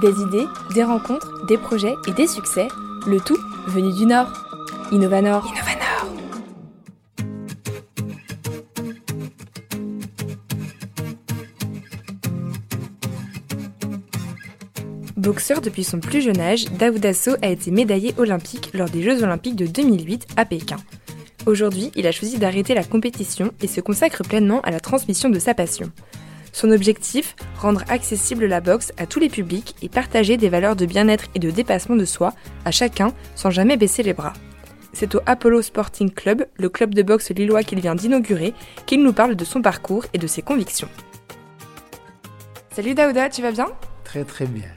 Des idées, des rencontres, des projets et des succès, le tout venu du Nord. Innovanor. Innovanor. Boxeur depuis son plus jeune âge, Daoud Asso a été médaillé olympique lors des Jeux olympiques de 2008 à Pékin. Aujourd'hui, il a choisi d'arrêter la compétition et se consacre pleinement à la transmission de sa passion. Son objectif Rendre accessible la boxe à tous les publics et partager des valeurs de bien-être et de dépassement de soi à chacun sans jamais baisser les bras. C'est au Apollo Sporting Club, le club de boxe lillois qu'il vient d'inaugurer, qu'il nous parle de son parcours et de ses convictions. Salut Daouda, tu vas bien? Très très bien.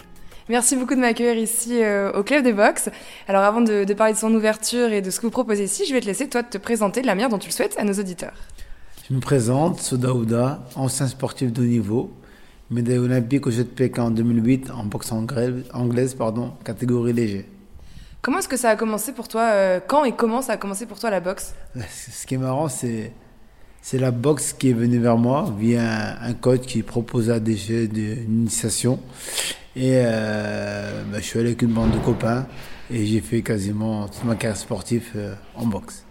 Merci beaucoup de m'accueillir ici euh, au Club de Boxe. Alors avant de, de, parler de son ouverture et de ce que vous proposez ici, je vais te laisser toi te présenter de la manière dont tu le souhaites à nos auditeurs. Je me présente, Sodaouda, ancien sportif de haut niveau, médaille olympique aux Jeux de Pékin en 2008 en boxe anglaise, pardon, catégorie léger. Comment est-ce que ça a commencé pour toi euh, Quand et comment ça a commencé pour toi la boxe? Ce qui est marrant, c'est c'est la boxe qui est venue vers moi via un, coach qui proposa des jeux d'initiation. Et euh, bah, je suis allé avec une bande de copains et j'ai fait quasiment toute ma carrière sportive euh, en boxe.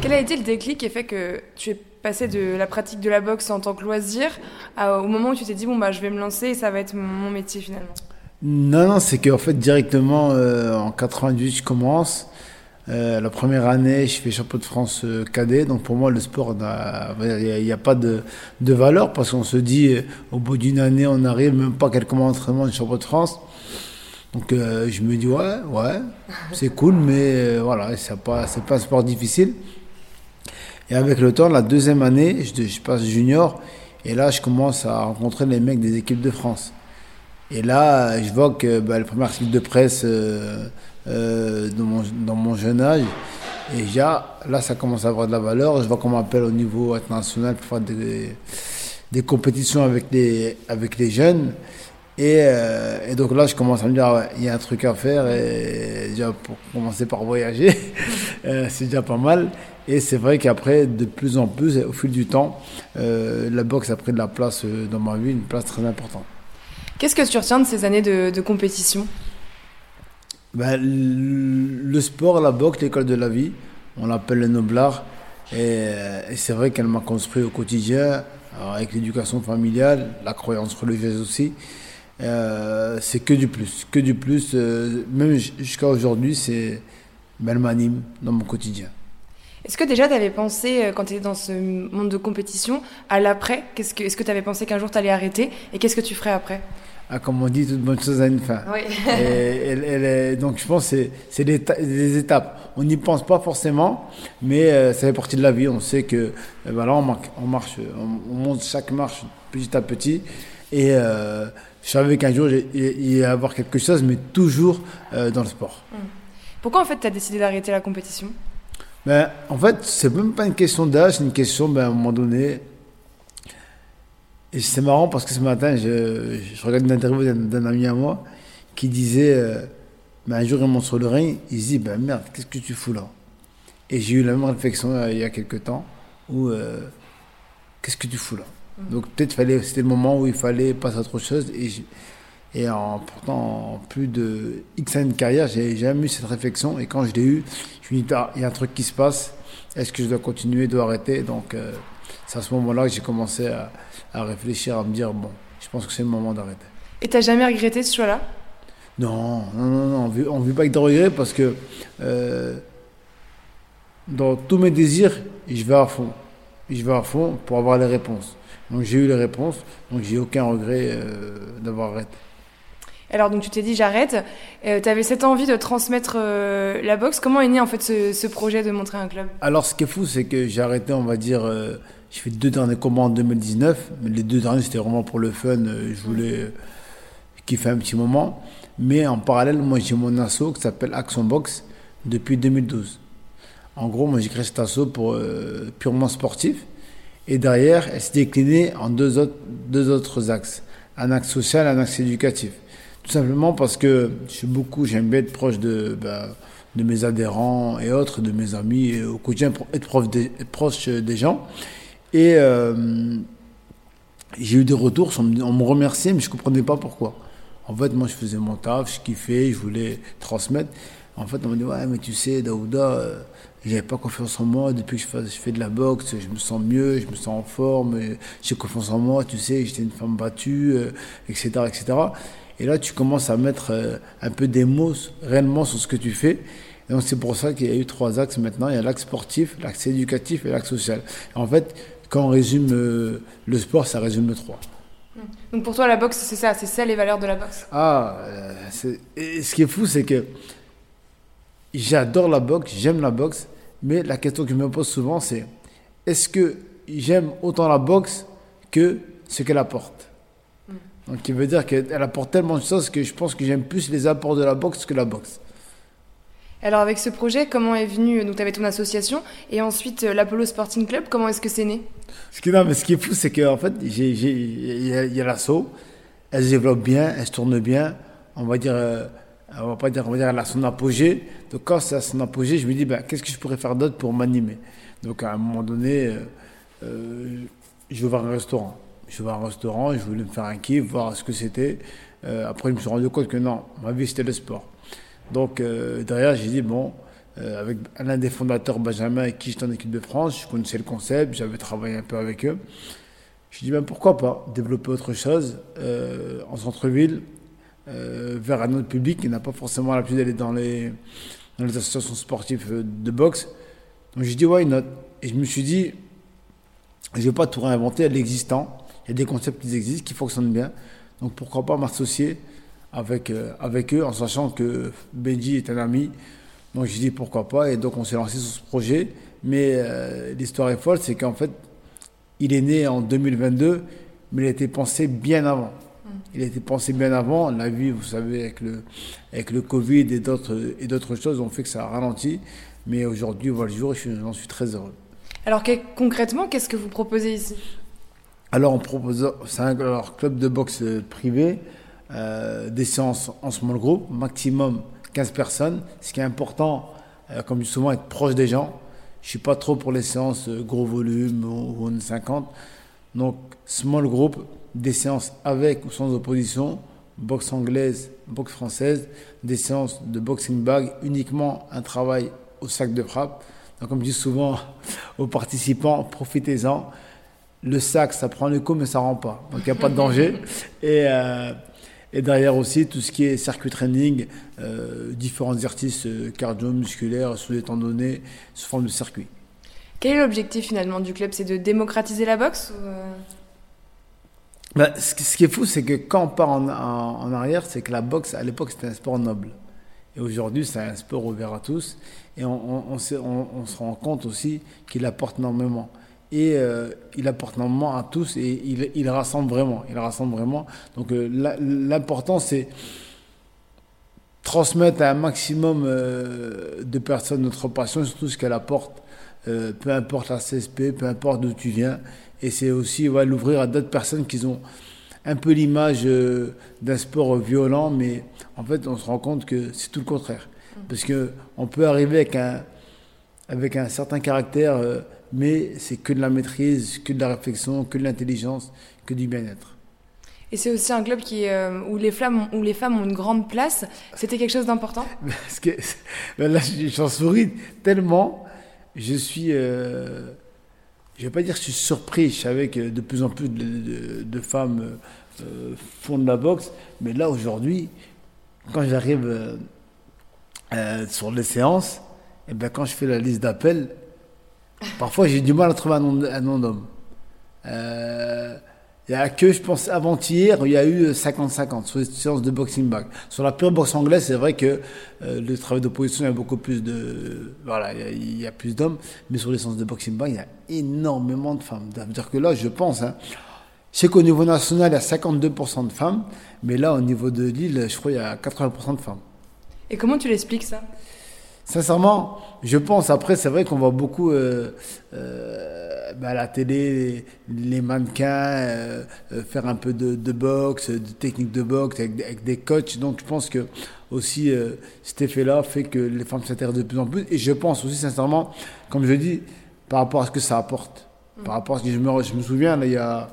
Quel a été le déclic qui fait que tu es passé de la pratique de la boxe en tant que loisir au moment où tu t'es dit bon bah je vais me lancer et ça va être mon métier finalement? Non non c'est qu'en fait directement euh, en 98 je commence. Euh, la première année, je fais champion de France euh, cadet. Donc pour moi, le sport, il n'y a, pas de, de valeur parce qu'on se dit, au bout d'une année, on n'arrive même pas quelques mois d'entraînement de champion de France. Donc je me dis, ouais, ouais, c'est cool, mais voilà, c'est pas, pas un sport difficile. Et avec le temps, la deuxième année, je, passe junior, et là, je commence à rencontrer les mecs des équipes de France. Et là, je vois que bah, le premier article de presse euh, euh, dans, mon, dans, mon, jeune âge, et déjà, là, ça commence à avoir de la valeur. Je vois qu'on m'appelle au niveau international pour faire des, des, compétitions avec les, avec les jeunes. Et, euh, et, donc là, je commence à me dire, ouais, il y a un truc à faire. Et déjà, pour commencer par voyager, euh, c'est déjà pas mal. Et c'est vrai qu'après, de plus en plus, au fil du temps, euh, la boxe a pris de la place euh, dans ma vie, une place très importante. Qu'est-ce que tu retiens de ces années de, de compétition? Ben, Le sport, la boxe, l'école de la vie, on l'appelle le noblard. Et, euh, et c'est vrai qu'elle m'a construit au quotidien, avec l'éducation familiale, la croyance religieuse aussi. Euh, c'est que du plus, que du plus. Euh, même jusqu'à aujourd'hui, c'est, ben, elle m'anime dans mon quotidien. Est-ce que déjà tu avais pensé, euh, quand tu étais dans ce monde de compétition, à l'après Est-ce que tu avais pensé qu'un jour tu allais arrêter Et qu'est-ce que tu ferais après? Ah, Comme on dit, toute bonne chose a une fin. Oui. et, donc je pense que c'est des, étapes. On n'y pense pas forcément, mais euh, ça fait partie de la vie. On sait que euh, voilà, on, on, marche, on, monte chaque marche petit à petit. Et je savais qu'un jour il y avoir quelque chose, mais toujours dans le sport. Hum. Pourquoi en fait tu as décidé d'arrêter la compétition? Ben, en fait, c'est même pas une question d'âge, c'est une question, ben, à un moment donné. Et c'est marrant parce que ce matin, je, je regarde une interview d'un ami à moi qui disait euh, ben, un jour, il monte sur le ring, il se dit ben, Merde, qu'est-ce que tu fous là? Et j'ai eu la même réflexion euh, il y a quelques temps où euh, Qu'est-ce que tu fous là? Mmh. Donc, peut-être fallait, c'était le moment où il fallait passer à autre chose. Et et en pourtant plus de X années de carrière, j'ai jamais eu cette réflexion. Et quand je l'ai eu, je me dis, ah, il y a un truc qui se passe. Est-ce que je dois continuer, dois arrêter? Donc, euh, c'est à ce moment-là que j'ai commencé à, à, réfléchir, à me dire, bon, je pense que c'est le moment d'arrêter. Et tu n'as jamais regretté ce choix-là? Non, non, non, non, on ne vit pas avec de regrets parce que euh, dans tous mes désirs, je vais à fond. Je vais à fond pour avoir les réponses. Donc j'ai eu les réponses, donc j'ai aucun regret euh, d'avoir arrêté. Alors donc tu t'es dit j'arrête. Euh, tu avais cette envie de transmettre euh, la boxe. Comment est né en fait ce, projet de montrer un club? Alors ce qui est fou, c'est que j'ai arrêté, on va dire, euh, j'ai fait deux derniers combats en 2019. Mais les deux derniers, c'était vraiment pour le fun. je voulais kiffer un petit moment. Mais en parallèle, moi j'ai mon asso qui s'appelle Action Box depuis 2012. En gros, moi j'ai créé cet asso pour purement sportif. Et derrière, elle s'est déclinée en deux autres, deux autres axes. Un axe social, un axe éducatif. Tout simplement parce que je beaucoup, j'aime bien être proche de, ben, de mes adhérents et autres, de mes amis, et au quotidien, être proche des, proche des gens. Et euh, j'ai eu des retours, on me, remerciait, mais je ne comprenais pas pourquoi. En fait, moi, je faisais mon taf, je kiffais, je voulais transmettre. En fait, on m'a dit, ouais, mais tu sais, Daouda, euh, j'avais pas confiance en moi. Depuis que je fais, je fais, de la boxe, je me sens mieux, je me sens en forme, j'ai confiance en moi, tu sais, j'étais une femme battue, etc., euh, etc. Et là, tu commences à mettre euh, un peu des mots réellement sur ce que tu fais. Et donc, c'est pour ça qu'il y a eu trois axes maintenant. Il y a l'axe sportif, l'axe éducatif et l'axe social. en fait, quand on résume le sport, ça résume le trois. Donc pour toi, la boxe, c'est ça, c'est ça les valeurs de la boxe? Ah, ce qui est fou, c'est que j'adore la boxe, j'aime la boxe, mais la question que je me pose souvent, c'est est-ce que j'aime autant la boxe que ce qu'elle apporte? hmm. Donc, il veut dire qu'elle apporte tellement de choses que je pense que j'aime plus les apports de la boxe que la boxe. Alors, avec ce projet, comment est venu Donc, tu avais ton association et ensuite euh, l'Apollo Sporting Club, comment est-ce que c'est né? Ce qui, non, mais ce qui est fou, c'est qu'en fait, il y a, a l'assaut, elle se développe bien, elle se tourne bien, on va dire. Euh, on va pas dire, on va dire, elle a son apogée. Donc quand c'est à son apogée, je me dis, ben, qu'est-ce que je pourrais faire d'autre pour m'animer? Donc à un moment donné, euh, euh, je vais voir un restaurant. Je vais voir un restaurant, je voulais me faire un kiff, voir ce que c'était. Euh, après, je me suis rendu compte que non, ma vie c'était le sport. Donc derrière, j'ai dit, bon, avec l'un des fondateurs, Benjamin, avec qui j'étais en équipe de France, je connaissais le concept, j'avais travaillé un peu avec eux. Je dit, ben, pourquoi pas développer autre chose en centre-ville euh, vers un autre public qui n'a pas forcément l'habitude d'aller dans les, dans les associations sportives euh, de boxe. Donc j'ai dit why not? Et je me suis dit, je ne vais pas tout réinventer à l'existant. Il y a des concepts qui existent, qui fonctionnent bien. Donc pourquoi pas m'associer avec, euh, avec eux en sachant que Benji est un ami. Donc j'ai dit pourquoi pas. Et donc on s'est lancé sur ce projet. Mais l'histoire est folle, c'est qu'en fait, il est né en 2022, mais il a été pensé bien avant. Il a été pensé bien avant. La vie, vous savez, avec le, avec le Covid et d'autres, et d'autres choses, ont fait que ça a ralenti. Mais aujourd'hui, on voit le jour et j'en suis très heureux. Alors, concrètement, qu'est-ce que vous proposez ici? Alors, on propose, c'est un club de boxe privé, euh, des séances en small group, maximum 15 personnes. Ce qui est important, euh, comme souvent, être proche des gens. Je suis pas trop pour les séances euh, gros volume ou, ou 50. Donc, small group, des séances avec ou sans opposition, boxe anglaise, boxe française, des séances de boxing bag, uniquement un travail au sac de frappe. Donc, comme je dis souvent aux participants, profitez-en. Le sac, ça prend le coup, mais ça rend pas. Donc, il n'y a pas de danger. Et, euh, et, derrière aussi, tout ce qui est circuit training, euh, différents exercices euh, cardio-musculaires sous les tendonnés, sous forme de circuit. Quel est l'objectif finalement du club? C'est de démocratiser la boxe bah, ce, qui est fou, c'est que quand on part en, en, arrière, c'est que la boxe, à l'époque, c'était un sport noble. Et aujourd'hui, c'est un sport ouvert à tous. Et on, on, on se rend compte aussi qu'il apporte énormément. Et euh, il apporte énormément à tous et il, il, rassemble vraiment. Il rassemble vraiment. Donc euh, l'important, c'est transmettre à un maximum euh, de personnes notre passion, surtout ce qu'elle apporte. peu importe la CSP, peu importe d'où tu viens. Et c'est aussi ouais, l'ouvrir à d'autres personnes qui ont un peu l'image d'un sport violent, mais en fait, on se rend compte que c'est tout le contraire. Mm. Parce qu'on peut arriver avec un, avec un certain caractère, mais c'est que de la maîtrise, que de la réflexion, que de l'intelligence, que du bien-être. Et c'est aussi un club qui, euh, où, les femmes, où les femmes ont une grande place. C'était quelque chose d'important? Ben Là, j'en souris tellement. Je suis je ne vais pas dire que je suis surpris, je savais que de plus en plus de, femmes euh, font de la boxe, mais là aujourd'hui, quand j'arrive euh, euh, sur les séances, et eh bien quand je fais la liste d'appels, parfois j'ai du mal à trouver un nom, d'homme. Il n'y a que, je pense, avant-hier, il y a eu 50-50 sur les séances de boxing bag. Sur la pure boxe anglaise, c'est vrai que euh, le travail d'opposition, il y a beaucoup plus de. Voilà, il y a, plus d'hommes. Mais sur les séances de boxing bag, il y a énormément de femmes. Ça veut dire que là, je pense, hein, c'est qu'au niveau national, il y a 52% de femmes. Mais là, au niveau de l'île, je crois qu'il y a 80% de femmes. Et comment tu l'expliques ça? Sincèrement, je pense, après, c'est vrai qu'on voit beaucoup euh, euh, bah, à la télé les, mannequins euh, faire un peu de, boxe, de technique de boxe avec, des coachs. Donc je pense que aussi cet effet-là fait que les femmes s'intéressent de plus en plus. Et je pense aussi, sincèrement, comme je dis, par rapport à ce que ça apporte. Par rapport à ce que je me, je me souviens, là, il y a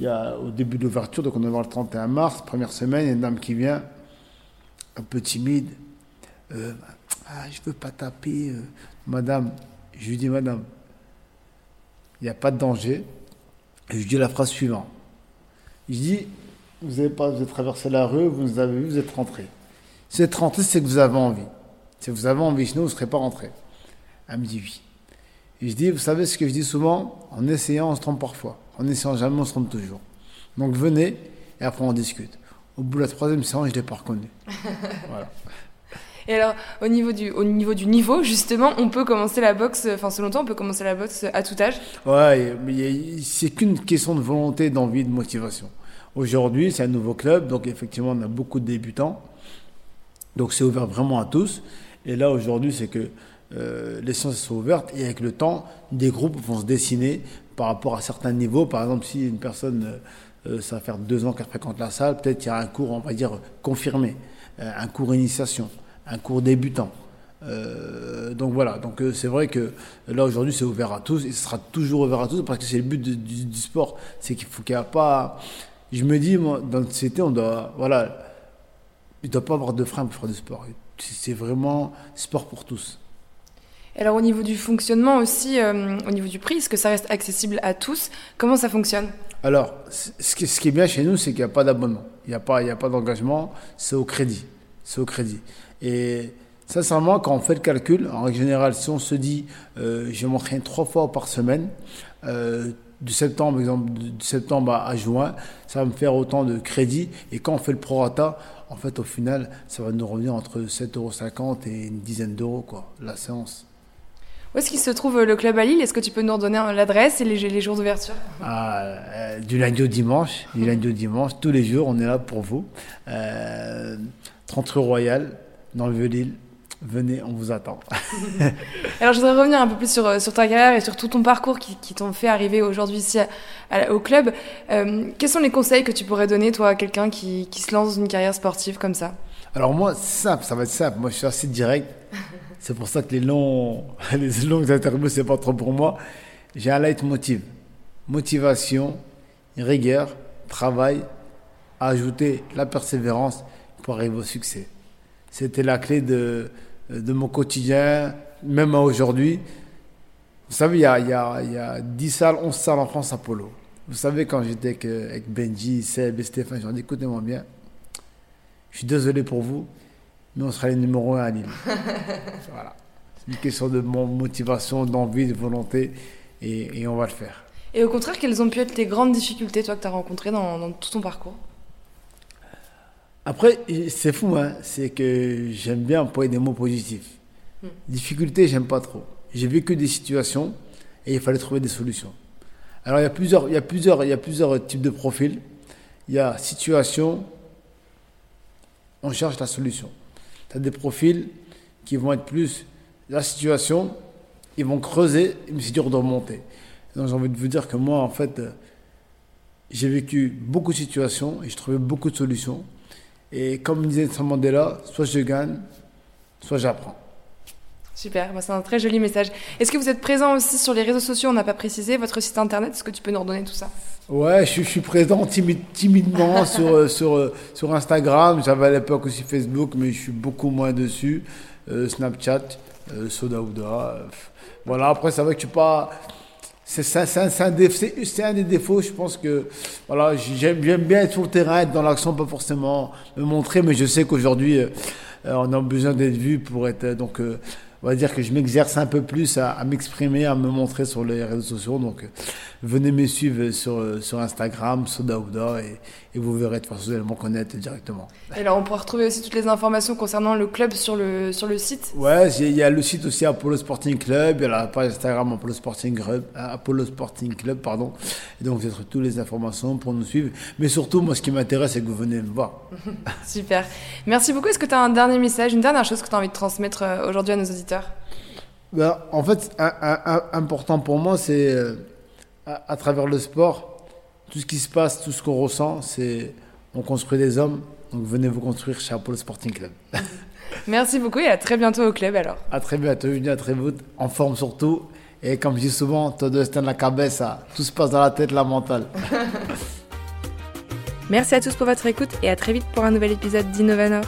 il y a au début de l'ouverture, donc on va voir le 31 mars, première semaine, il y a une dame qui vient, un peu timide. Euh, ah, je veux pas taper. euh. Madame, je lui dis, madame, il n'y a pas de danger. Et je lui dis la phrase suivante. Je dis, vous avez pas, vous avez traversé la rue, vous nous avez vu, vous êtes rentré. Si vous êtes rentré, c'est que vous avez envie. Si vous avez envie, sinon vous ne serez pas rentré. Elle me dit oui. Et je dis, vous savez ce que je dis souvent? En essayant, on se trompe parfois. En essayant jamais, on se trompe toujours. Donc venez et après on discute. Au bout de la troisième séance, je ne l'ai pas reconnu. voilà. Et alors, au niveau, du, au niveau du niveau, justement, on peut commencer la boxe, enfin selon toi, on peut commencer la boxe à tout âge? Ouais, c'est qu'une question de volonté, d'envie, de motivation. Aujourd'hui, c'est un nouveau club, donc effectivement, on a beaucoup de débutants. Donc c'est ouvert vraiment à tous. Et là, aujourd'hui, c'est que euh, les séances sont ouvertes et avec le temps, des groupes vont se dessiner par rapport à certains niveaux. Par exemple, si une personne, euh, euh, ça va faire deux ans qu'elle fréquente la salle, peut-être il y a un cours, on va dire, confirmé, euh, un cours initiation, un cours débutant. Euh, donc voilà, donc euh, c'est vrai que là aujourd'hui c'est ouvert à tous et ce sera toujours ouvert à tous parce que c'est le but de- du, du sport, c'est qu'il faut qu'il n'y a pas. Je me dis, moi, dans notre société, on doit. Voilà, il ne doit pas avoir de frein pour faire du sport. C'est vraiment sport pour tous. Alors, au niveau du fonctionnement aussi, euh, au niveau du prix, est-ce que ça reste accessible à tous? Comment ça fonctionne? Alors, ce qui, ce qui est bien chez nous, c'est qu'il n'y a pas d'abonnement. Il n'y a pas, il y a pas d'engagement, c'est au crédit. C'est au crédit. Et sincèrement, quand on fait le calcul, en règle générale, si on se dit, euh, je vais m'entraîner trois fois par semaine, euh, du septembre, exemple, de septembre à, à juin, ça va me faire autant de crédit. Et quand on fait le prorata, en fait, au final, ça va nous revenir entre 7,50 euros et une dizaine d'euros, quoi, la séance. Où est-ce qu'il se trouve euh, le club à Lille? Est-ce que tu peux nous redonner euh, l'adresse et les, les jours d'ouverture? Ah, euh, du lundi au dimanche, du lundi au dimanche, tous les jours, on est là pour vous. Euh, 30 rue Royal, dans le Vieux-Lille. Venez, on vous attend. Alors, je voudrais revenir un peu plus sur, euh, sur ta carrière et sur tout ton parcours qui, qui t'ont fait arriver aujourd'hui ici à- à- au club. Euh, quels sont les conseils que tu pourrais donner, toi, à quelqu'un qui, qui se lance dans une carrière sportive comme ça? Alors moi, simple, ça va être simple. Moi, je suis assez direct. C'est pour ça que les longs, les longues interviews, c'est pas trop pour moi. J'ai un leitmotiv. Motivation, rigueur, travail, ajouter la persévérance pour arriver au succès. C'était la clé de, de mon quotidien, même à aujourd'hui. Vous savez, il y a, il y, a, il y a 10 salles, 11 salles en France à polo. Vous savez, quand j'étais avec, avec Benji, Seb et Stéphane, j'ai dit écoutez-moi bien, je suis désolé pour vous, mais on sera les numéro un à Lille. voilà. C'est une question de mon motivation, d'envie, de volonté, et, et on va le faire. Et au contraire, quelles ont pu être les grandes difficultés, toi, que tu as rencontrées dans, dans tout ton parcours? Après, c'est fou, hein, c'est que j'aime bien employer des mots positifs. Hmm. Difficulté, j'aime pas trop. J'ai vécu des situations et il fallait trouver des solutions. Alors, il y a plusieurs, il y a plusieurs, il y a plusieurs types de profils. Il y a situation, on cherche la solution. Tu as des profils qui vont être plus la situation, ils vont creuser, mais c'est dur de remonter. Donc, j'ai envie de vous dire que moi, en fait, euh, j'ai vécu beaucoup de situations et je trouvais beaucoup de solutions. Et comme disait Nelson Mandela, soit je gagne, soit j'apprends. Super, bah, c'est un très joli message. Est-ce que vous êtes présent aussi sur les réseaux sociaux? On n'a pas précisé votre site internet. Est-ce que tu peux nous redonner tout ça? Ouais, je, suis- je suis présent timide- timidement sur, sur, sur Instagram. J'avais à l'époque aussi Facebook, mais je suis beaucoup moins dessus. Euh, Snapchat, euh, Soda Ouda. euh, voilà, après, c'est vrai que je suis pas. C'est un, des défauts, je pense que voilà, j'aime j'aime bien être sur le terrain, être dans l'action, pas forcément me montrer, mais je sais qu'aujourd'hui, euh, euh, on a besoin d'être vu pour être. euh, donc, euh, on va dire que je m'exerce un peu plus à, à m'exprimer, à me montrer sur les réseaux sociaux. Donc, euh, venez me suivre sur, euh, sur Instagram, Soda Ouda, et, et vous verrez de toute façon, vous connaître directement. Et alors, on pourra retrouver aussi toutes les informations concernant le club sur le, sur le site. Ouais, il y a le site aussi Apollo Sporting Club, il y a la page Instagram Apollo Sporting Club, euh, Apollo Sporting Club, pardon. Et donc, vous avez toutes les informations pour nous suivre. Mais surtout, moi, ce qui m'intéresse, c'est que vous venez me voir. Super. Merci beaucoup. Est-ce que tu as un dernier message, une dernière chose que tu as envie de transmettre aujourd'hui à nos auditeurs? Ben, en fait, un, un- un- important pour moi, c'est euh, à, à travers le sport, tout ce qui se passe, tout ce qu'on ressent, c'est on construit des hommes. Donc venez vous construire chez Apollo Sporting Club. Merci beaucoup et à très bientôt au club alors. À très bientôt, à très vite, en forme surtout. Et comme je dis souvent, todo está en la cabeza, tout se passe dans la tête, la mentale. Merci à tous pour votre écoute et à très vite pour un nouvel épisode d'Innovanor.